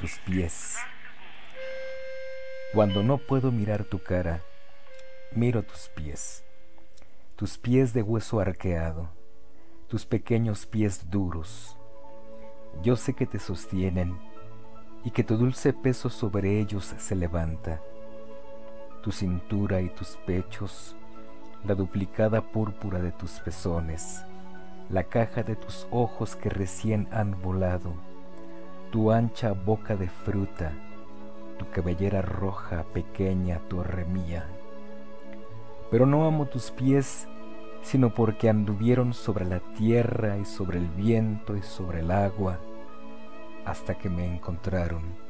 tus pies. Cuando no puedo mirar tu cara, miro tus pies, tus pies de hueso arqueado, tus pequeños pies duros. Yo sé que te sostienen y que tu dulce peso sobre ellos se levanta. Tu cintura y tus pechos, la duplicada púrpura de tus pezones, la caja de tus ojos que recién han volado, tu ancha boca de fruta, tu cabellera roja, pequeña torre mía. Pero no amo tus pies, sino porque anduvieron sobre la tierra y sobre el viento y sobre el agua, hasta que me encontraron